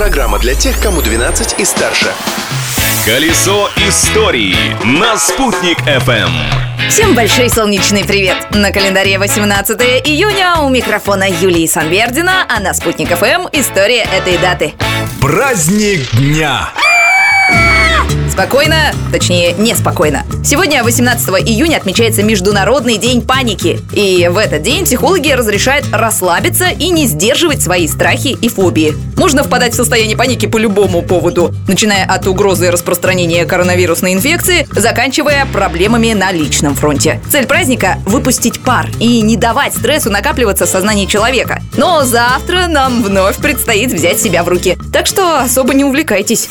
Программа для тех, кому 12 и старше. Колесо истории на «Спутник FM. Всем большой солнечный привет! На календаре 18 июня у микрофона Юлии Санвердина, а на «Спутник ФМ» история этой даты. Праздник дня. Спокойно, точнее, неспокойно. Сегодня, 18 июня, отмечается Международный день паники. И в этот день психологи разрешают расслабиться и не сдерживать свои страхи и фобии. Можно впадать в состояние паники по любому поводу, начиная от угрозы распространения коронавирусной инфекции, заканчивая проблемами на личном фронте. Цель праздника – выпустить пар и не давать стрессу накапливаться в сознании человека. Но завтра нам вновь предстоит взять себя в руки. Так что особо не увлекайтесь.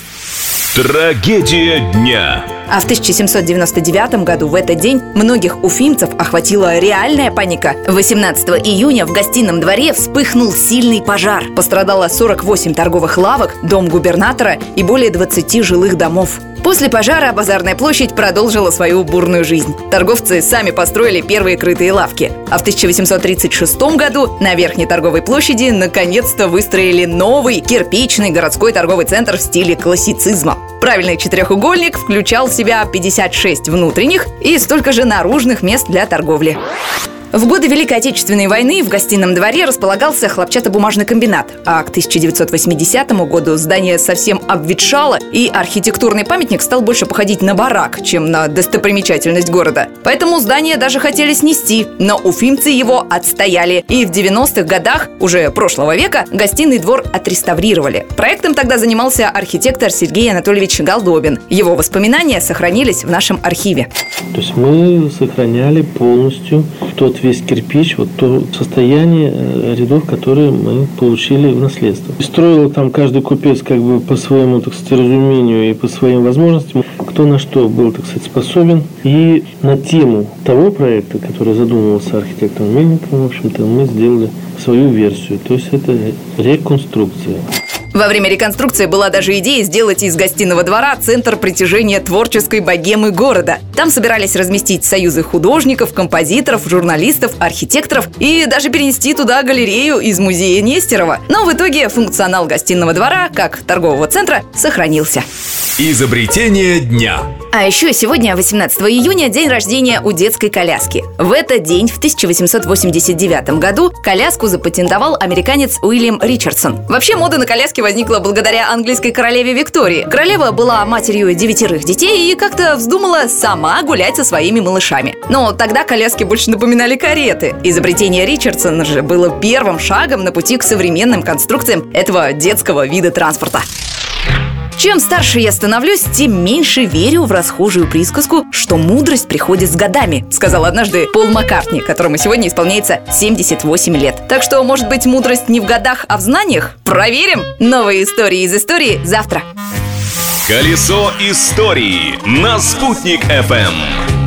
Трагедия дня. А в 1799 году в этот день многих уфимцев охватила реальная паника. 18 июня в гостином дворе вспыхнул сильный пожар. Пострадало 48 торговых лавок, дом губернатора и более 20 жилых домов. После пожара базарная площадь продолжила свою бурную жизнь. Торговцы сами построили первые крытые лавки. А в 1836 году на Верхней торговой площади наконец-то выстроили новый кирпичный городской торговый центр в стиле классицизма. Правильный четырехугольник включал в себя 56 внутренних и столько же наружных мест для торговли. В годы Великой Отечественной войны в гостином дворе располагался хлопчатобумажный комбинат, а к 1980 году здание совсем обветшало, и архитектурный памятник стал больше походить на барак, чем на достопримечательность города. Поэтому здание даже хотели снести, но уфимцы его отстояли, и в 90-х годах уже прошлого века гостиный двор отреставрировали. Проектом тогда занимался архитектор Сергей Анатольевич Голдобин. Его воспоминания сохранились в нашем архиве. То есть мы сохраняли полностью тот весь кирпич, вот то состояние э, рядов, которые мы получили в наследство. И строил там каждый купец как бы по своему, так сказать, разумению и по своим возможностям, кто на что был, так сказать, способен. И на тему того проекта, который задумывался архитектором Мельниковым, в общем-то, мы сделали свою версию. То есть это реконструкция. Во время реконструкции была даже идея сделать из гостиного двора центр притяжения творческой богемы города. Там собирались разместить союзы художников, композиторов, журналистов, архитекторов и даже перенести туда галерею из музея Нестерова. Но в итоге функционал гостиного двора, как торгового центра, сохранился. Изобретение дня. А еще сегодня, 18 июня, день рождения у детской коляски. В этот день, в 1889 году, коляску запатентовал американец Уильям Ричардсон. Вообще, мода на коляски возникла благодаря английской королеве Виктории. Королева была матерью девятерых детей и как-то вздумала сама гулять со своими малышами. Но тогда коляски больше напоминали кареты. Изобретение Ричардсона же было первым шагом на пути к современным конструкциям этого детского вида транспорта. Чем старше я становлюсь, тем меньше верю в расхожую присказку, что мудрость приходит с годами, сказал однажды Пол Маккартни, которому сегодня исполняется 78 лет. Так что, может быть, мудрость не в годах, а в знаниях? Проверим! Новые истории из истории завтра. Колесо истории на «Спутник FM.